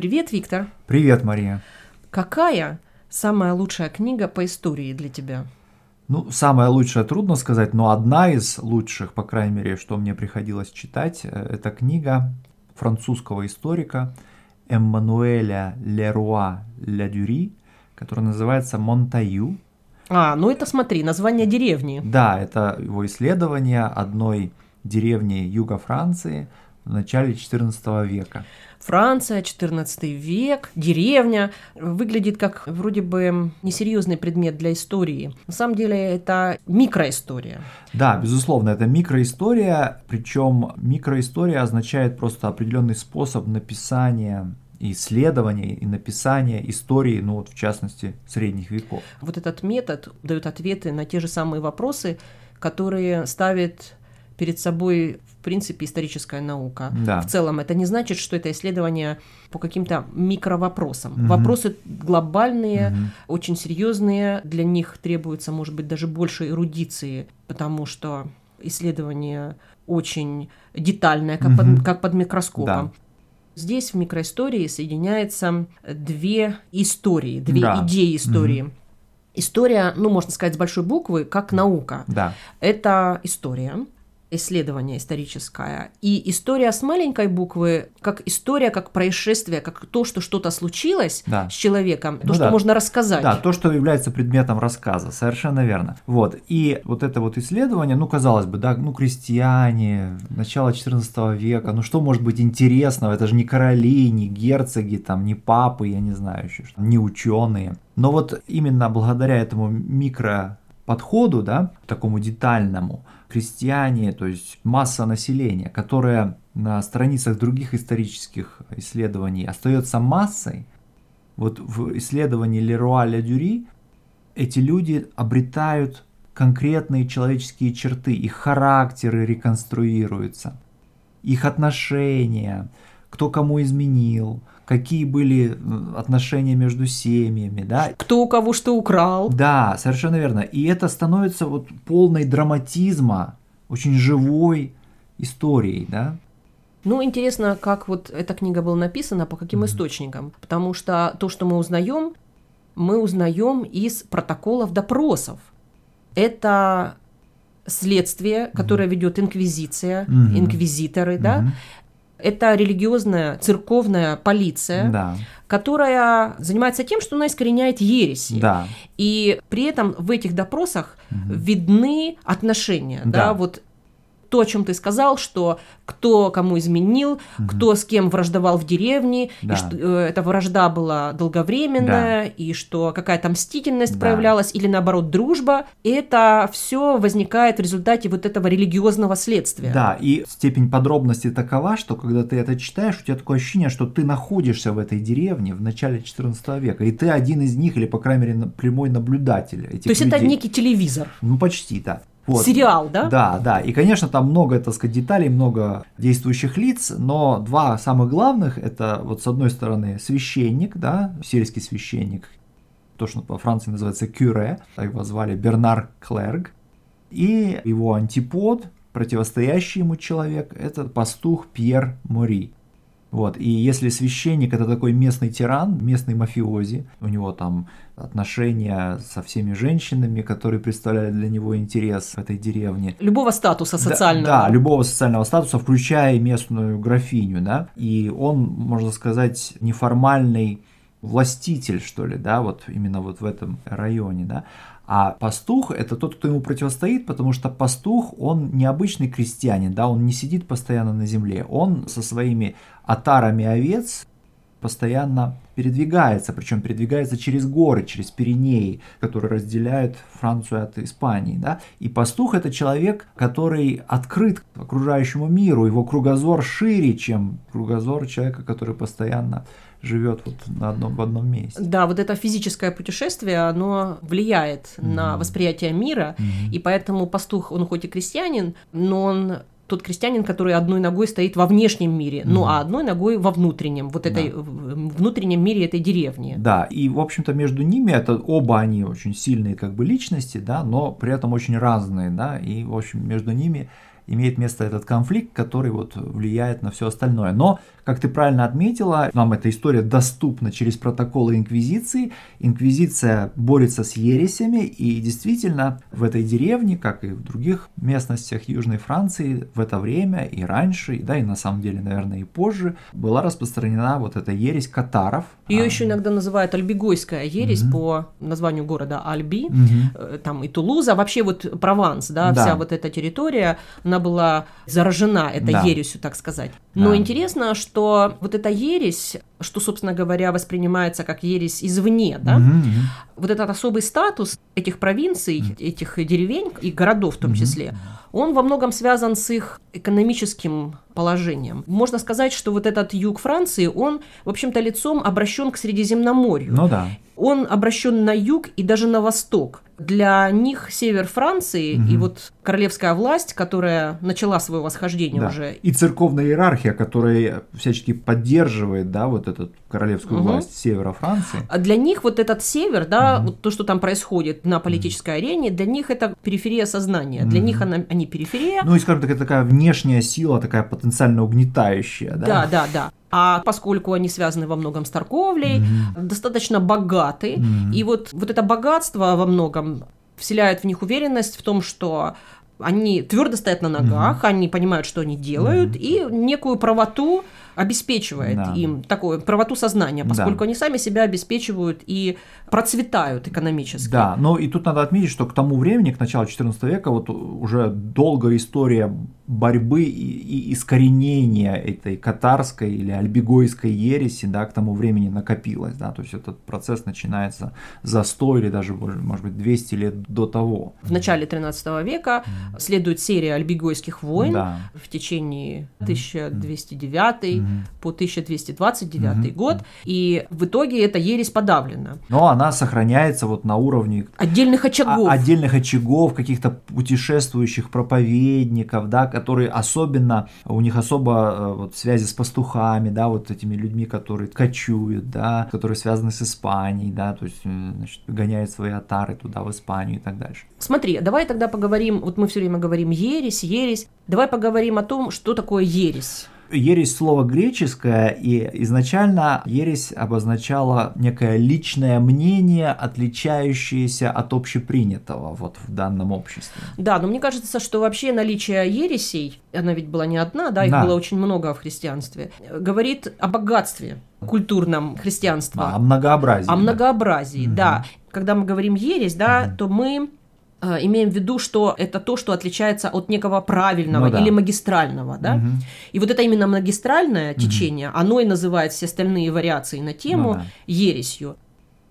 Привет, Виктор. Привет, Мария. Какая самая лучшая книга по истории для тебя? Ну, самая лучшая трудно сказать, но одна из лучших, по крайней мере, что мне приходилось читать, э, это книга французского историка Эммануэля Леруа Ля которая называется «Монтаю». А, ну это смотри, название деревни. Да, это его исследование одной деревни юга Франции в начале XIV века. Франция, 14 век, деревня. Выглядит как вроде бы несерьезный предмет для истории. На самом деле это микроистория. Да, безусловно, это микроистория, причем микроистория означает просто определенный способ написания исследования и написания истории, ну вот в частности, средних веков. Вот этот метод дает ответы на те же самые вопросы, которые ставит перед собой, в принципе, историческая наука. Да. В целом, это не значит, что это исследование по каким-то микровопросам. Угу. Вопросы глобальные, угу. очень серьезные, для них требуется, может быть, даже больше эрудиции, потому что исследование очень детальное, как, угу. под, как под микроскопом. Да. Здесь в микроистории соединяются две истории, две да. идеи истории. Угу. История, ну, можно сказать, с большой буквы, как наука. Да. Это история, исследование историческое. И история с маленькой буквы, как история, как происшествие, как то, что что-то случилось да. с человеком, то, ну, что да. можно рассказать. Да, то, что является предметом рассказа, совершенно верно. Вот, и вот это вот исследование, ну, казалось бы, да, ну, крестьяне, начало 14 века, ну, что может быть интересного, это же не короли, не герцоги, там, не папы, я не знаю еще, не ученые. Но вот именно благодаря этому микро подходу, да, такому детальному, крестьяне, то есть масса населения, которая на страницах других исторических исследований остается массой, вот в исследовании Леруа Ля Дюри эти люди обретают конкретные человеческие черты, их характеры реконструируются, их отношения, кто кому изменил, какие были э, отношения между семьями, да. Кто у кого что украл. Да, совершенно верно. И это становится вот полной драматизма, очень живой историей, да. Ну, интересно, как вот эта книга была написана, по каким mm-hmm. источникам. Потому что то, что мы узнаем, мы узнаем из протоколов допросов. Это следствие, которое mm-hmm. ведет инквизиция, mm-hmm. инквизиторы, mm-hmm. да, это религиозная церковная полиция, да. которая занимается тем, что она искореняет ереси. Да. И при этом в этих допросах угу. видны отношения. Да. Да, вот то, о чем ты сказал, что кто кому изменил, угу. кто с кем враждовал в деревне, да. и что э, эта вражда была долговременная, да. и что какая-то мстительность да. проявлялась, или наоборот дружба. Это все возникает в результате вот этого религиозного следствия. Да, и степень подробности такова, что когда ты это читаешь, у тебя такое ощущение, что ты находишься в этой деревне в начале 14 века, и ты один из них, или, по крайней мере, прямой наблюдатель этих То есть людей. это некий телевизор. Ну, почти, да. Вот. Сериал, да? Да, да. И, конечно, там много, так сказать, деталей, много действующих лиц, но два самых главных это вот с одной стороны священник, да, сельский священник, то, что во Франции называется кюре, так его звали Бернар Клерг, и его антипод, противостоящий ему человек, это пастух Пьер Мори. Вот. И если священник это такой местный тиран, местный мафиози, у него там отношения со всеми женщинами, которые представляли для него интерес в этой деревне. Любого статуса социального. Да, да любого социального статуса, включая местную графиню, да. И он, можно сказать, неформальный властитель, что ли, да, вот именно вот в этом районе, да. А пастух – это тот, кто ему противостоит, потому что пастух, он необычный крестьянин, да, он не сидит постоянно на земле, он со своими отарами овец постоянно передвигается, причем передвигается через горы, через Пиренеи, которые разделяют Францию от Испании. Да? И пастух это человек, который открыт окружающему миру, его кругозор шире, чем кругозор человека, который постоянно живет вот на одном, в одном месте. Да, вот это физическое путешествие, оно влияет mm-hmm. на восприятие мира, mm-hmm. и поэтому пастух, он хоть и крестьянин, но он тот крестьянин, который одной ногой стоит во внешнем мире, mm-hmm. ну а одной ногой во внутреннем, вот этой да. внутреннем мире этой деревни. Да, и в общем-то между ними это оба они очень сильные как бы личности, да, но при этом очень разные, да, и в общем между ними имеет место этот конфликт, который вот влияет на все остальное. Но как ты правильно отметила, нам эта история доступна через протоколы Инквизиции. Инквизиция борется с ересями, и действительно в этой деревне, как и в других местностях Южной Франции, в это время и раньше, да и на самом деле, наверное, и позже, была распространена вот эта ересь катаров. Ее а, еще иногда называют альбигойская ересь угу. по названию города Альби, угу. там и Тулуза, вообще вот Прованс, да, да, вся вот эта территория, она была заражена этой да. ересью, так сказать. Но да. интересно, что что вот эта ересь, что, собственно говоря, воспринимается как ересь извне, да, угу, вот этот особый статус этих провинций, угу. этих деревень и городов в том угу. числе, он во многом связан с их экономическим положением. Можно сказать, что вот этот юг Франции, он, в общем-то, лицом обращен к Средиземноморью. Ну да. Он обращен на юг и даже на восток. Для них север Франции угу. и вот королевская власть, которая начала свое восхождение да. уже. И церковная иерархия, которая всячески поддерживает, да, вот эту королевскую угу. власть севера Франции. А для них вот этот север, да, угу. вот то, что там происходит на политической угу. арене, для них это периферия сознания. Угу. Для них она, они периферия. Ну и, скажем так, это такая внешняя сила, такая потенциально угнетающая, да? Да, да, да. А поскольку они связаны во многом с торговлей, mm-hmm. достаточно богаты, mm-hmm. и вот, вот это богатство во многом вселяет в них уверенность в том, что они твердо стоят на ногах, mm-hmm. они понимают, что они делают, mm-hmm. и некую правоту обеспечивает да. им такую правоту сознания, поскольку да. они сами себя обеспечивают и процветают экономически. Да, но и тут надо отметить, что к тому времени, к началу XIV века, вот уже долгая история борьбы и, и искоренения этой катарской или альбигойской ереси, да, к тому времени накопилась, да, то есть этот процесс начинается за 100 или даже, может быть, 200 лет до того. В начале 13 века mm. следует серия альбигойских войн да. в течение 1209 mm. по 1229 mm. год, и в итоге эта ересь подавлена. Но она сохраняется вот на уровне отдельных очагов, отдельных очагов, каких-то путешествующих проповедников, да, которые особенно, у них особо э, вот, связи с пастухами, да, вот этими людьми, которые кочуют, да, которые связаны с Испанией, да, то есть, э, значит, гоняют свои отары туда, в Испанию и так дальше. Смотри, давай тогда поговорим, вот мы все время говорим ересь, ересь, давай поговорим о том, что такое ересь. Ересь слово греческое, и изначально ересь обозначала некое личное мнение, отличающееся от общепринятого вот в данном обществе. Да, но мне кажется, что вообще наличие ересей, она ведь была не одна, да, их да. было очень много в христианстве, говорит о богатстве культурном христианства. А, о многообразии. О многообразии, да. да. Когда мы говорим ересь, да, угу. то мы имеем в виду, что это то, что отличается от некого правильного ну, да. или магистрального, да? Угу. И вот это именно магистральное угу. течение, оно и называет все остальные вариации на тему ну, да. ересью.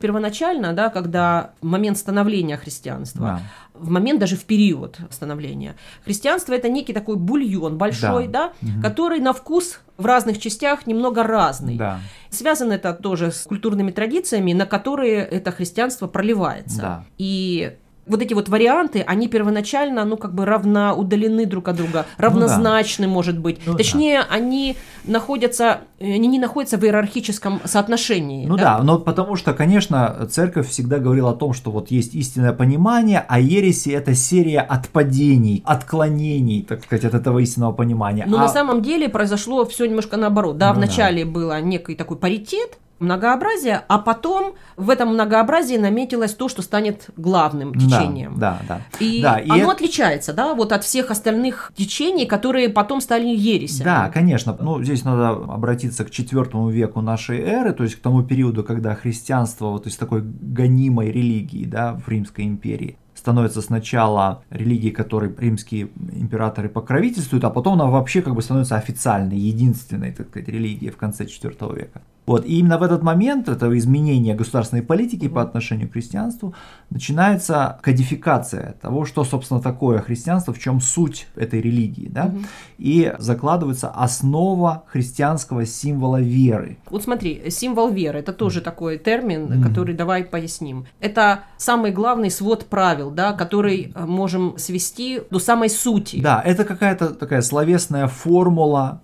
Первоначально, да, когда в момент становления христианства, да. в момент даже в период становления, христианство это некий такой бульон большой, да, да угу. который на вкус в разных частях немного разный. Да. Связано это тоже с культурными традициями, на которые это христианство проливается. Да. И вот эти вот варианты, они первоначально, ну, как бы равноудалены друг от друга, равнозначны, ну, да. может быть. Ну, Точнее, да. они находятся, они не находятся в иерархическом соотношении. Ну да? да, но потому что, конечно, церковь всегда говорила о том, что вот есть истинное понимание, а ереси это серия отпадений, отклонений, так сказать, от этого истинного понимания. Но а... на самом деле произошло все немножко наоборот. Да, ну, вначале да. было некий такой паритет, многообразие, а потом в этом многообразии наметилось то, что станет главным течением. Да, да, да. И да, оно и... отличается, да, вот от всех остальных течений, которые потом стали ересями. Да, конечно. Ну, здесь надо обратиться к IV веку нашей эры, то есть к тому периоду, когда христианство вот из такой гонимой религии, да, в Римской империи становится сначала религией, которой римские императоры покровительствуют, а потом она вообще как бы становится официальной, единственной, так сказать, религией в конце IV века. Вот, и именно в этот момент этого изменения государственной политики по отношению к христианству начинается кодификация того, что, собственно, такое христианство, в чем суть этой религии, да, угу. и закладывается основа христианского символа веры. Вот смотри, символ веры, это тоже такой термин, угу. который давай поясним. Это самый главный свод правил, да, который э, можем свести до самой сути. Да, это какая-то такая словесная формула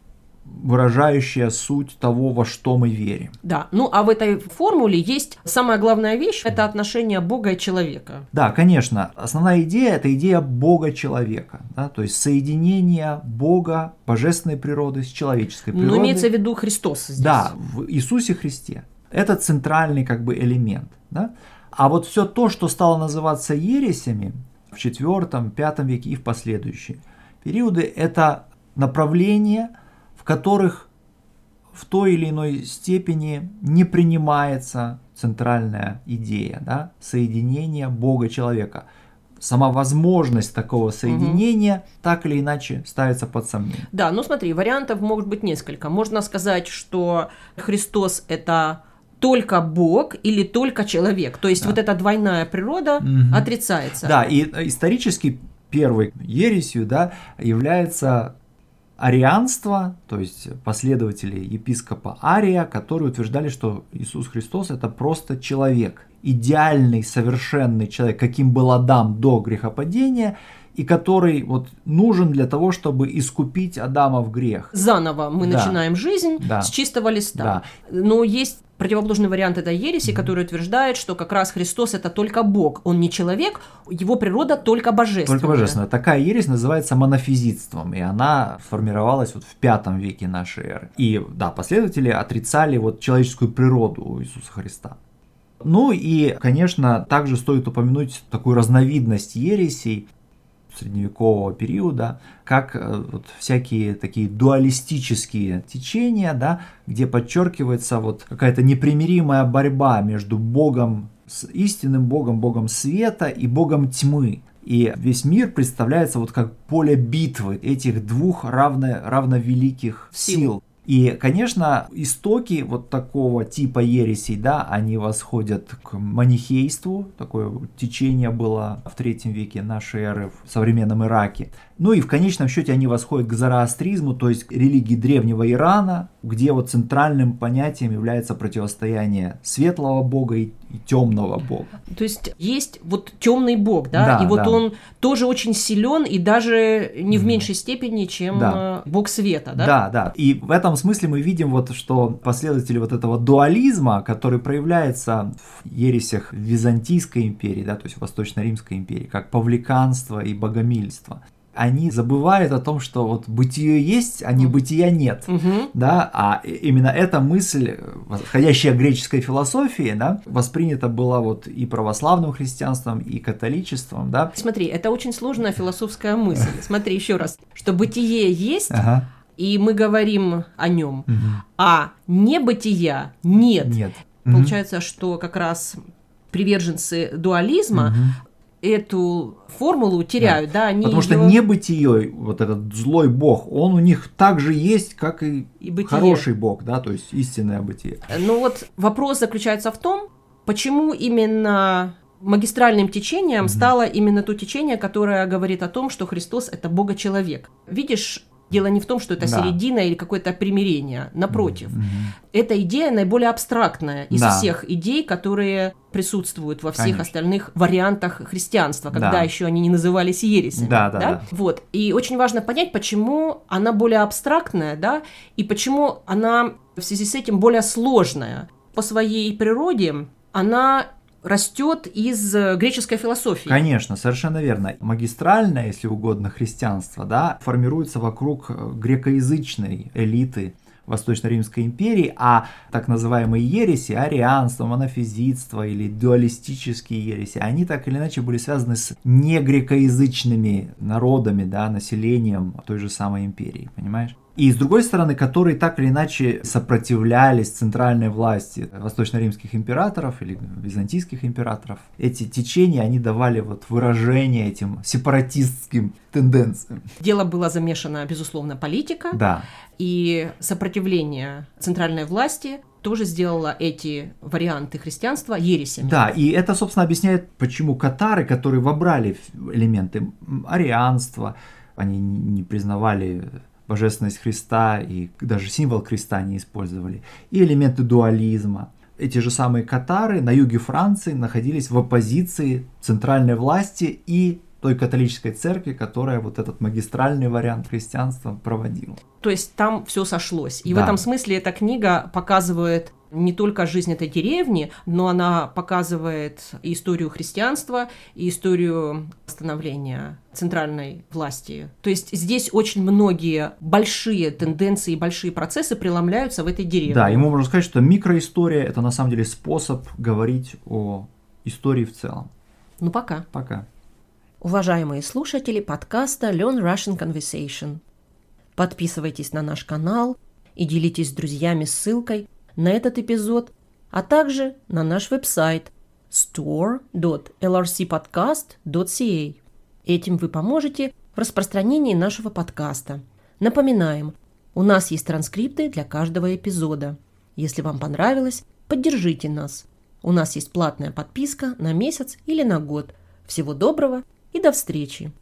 выражающая суть того, во что мы верим. Да, ну а в этой формуле есть самая главная вещь – это отношение Бога и человека. Да, конечно. Основная идея – это идея Бога-человека, да, то есть соединение Бога, божественной природы с человеческой природой. Ну, имеется в виду Христос здесь. Да, в Иисусе Христе. Это центральный как бы элемент. Да? А вот все то, что стало называться ересями в IV, V веке и в последующие периоды, это направления, в которых в той или иной степени не принимается центральная идея да, соединения Бога человека. Сама возможность такого соединения угу. так или иначе ставится под сомнение. Да, ну смотри, вариантов могут быть несколько. Можно сказать, что Христос это только Бог или только человек. То есть да. вот эта двойная природа угу. отрицается. Да, и исторически первой ересью да, является арианство, то есть последователи епископа Ария, которые утверждали, что Иисус Христос это просто человек, идеальный, совершенный человек, каким был Адам до грехопадения, и который вот нужен для того, чтобы искупить Адама в грех. Заново мы да. начинаем жизнь да. с чистого листа. Да. Но есть противоположный вариант этой ереси, который утверждает, что как раз Христос это только Бог, он не человек, его природа только божественная. Только божественная. Такая ересь называется монофизитством, и она сформировалась вот в пятом веке нашей эры. И да, последователи отрицали вот человеческую природу у Иисуса Христа. Ну и, конечно, также стоит упомянуть такую разновидность ересей, средневекового периода, как э, вот всякие такие дуалистические течения, да, где подчеркивается вот какая-то непримиримая борьба между Богом, с истинным Богом, Богом света и Богом тьмы. И весь мир представляется вот как поле битвы этих двух равно, равновеликих сил. сил. И, конечно, истоки вот такого типа ересей, да, они восходят к манихейству, такое течение было в третьем веке нашей эры в современном Ираке. Ну и в конечном счете они восходят к зороастризму, то есть к религии древнего Ирана, где вот центральным понятием является противостояние светлого бога и, темного бога. То есть есть вот темный бог, да, да и вот да. он тоже очень силен и даже не в меньшей степени, чем да. Э, бог света, да? Да, да. И в этом смысле мы видим вот, что последователи вот этого дуализма, который проявляется в ересях Византийской империи, да, то есть Восточно-Римской империи, как павликанство и богомильство, они забывают о том, что вот бытие есть, а не бытия нет, угу. да, а именно эта мысль, входящая в греческой философии, да, воспринята была вот и православным христианством, и католичеством, да. Смотри, это очень сложная философская мысль. Смотри еще раз, что бытие есть, ага. и мы говорим о нем, угу. а небытия нет. Нет. Получается, угу. что как раз приверженцы дуализма угу эту формулу теряют, да, да они Потому ее... что небытие, вот этот злой бог, он у них также есть, как и, и хороший бог, да, то есть истинное бытие. Ну вот вопрос заключается в том, почему именно магистральным течением mm-hmm. стало именно то течение, которое говорит о том, что Христос это Бога-человек. Видишь, Дело не в том, что это да. середина или какое-то примирение. Напротив, mm-hmm. эта идея наиболее абстрактная из да. всех идей, которые присутствуют во всех Конечно. остальных вариантах христианства, когда да. еще они не назывались ересями. Да, да, да? да. Вот. И очень важно понять, почему она более абстрактная, да, и почему она в связи с этим более сложная. По своей природе она растет из э, греческой философии. Конечно, совершенно верно. Магистральное, если угодно, христианство, да, формируется вокруг э, грекоязычной элиты Восточно-Римской империи, а так называемые ереси, арианство, монофизитство или дуалистические ереси, они так или иначе были связаны с негрекоязычными народами, да, населением той же самой империи, понимаешь? И с другой стороны, которые так или иначе сопротивлялись центральной власти восточно-римских императоров или византийских императоров. Эти течения, они давали вот выражение этим сепаратистским тенденциям. Дело было замешано, безусловно, политика. Да. И сопротивление центральной власти тоже сделала эти варианты христианства ересями. Да, и это, собственно, объясняет, почему катары, которые вобрали элементы арианства, они не признавали божественность Христа и даже символ креста не использовали, и элементы дуализма. Эти же самые катары на юге Франции находились в оппозиции центральной власти и той католической церкви, которая вот этот магистральный вариант христианства проводила. То есть там все сошлось. И Да. в этом смысле эта книга показывает не только жизнь этой деревни, но она показывает и историю христианства, и историю становления центральной власти. То есть здесь очень многие большие тенденции и большие процессы преломляются в этой деревне. Да, ему можно сказать, что микроистория это на самом деле способ говорить о истории в целом. Ну пока. Пока. Уважаемые слушатели подкаста Learn Russian Conversation. Подписывайтесь на наш канал и делитесь с друзьями ссылкой на этот эпизод, а также на наш веб-сайт store.lrcpodcast.ca. Этим вы поможете в распространении нашего подкаста. Напоминаем, у нас есть транскрипты для каждого эпизода. Если вам понравилось, поддержите нас. У нас есть платная подписка на месяц или на год. Всего доброго и до встречи!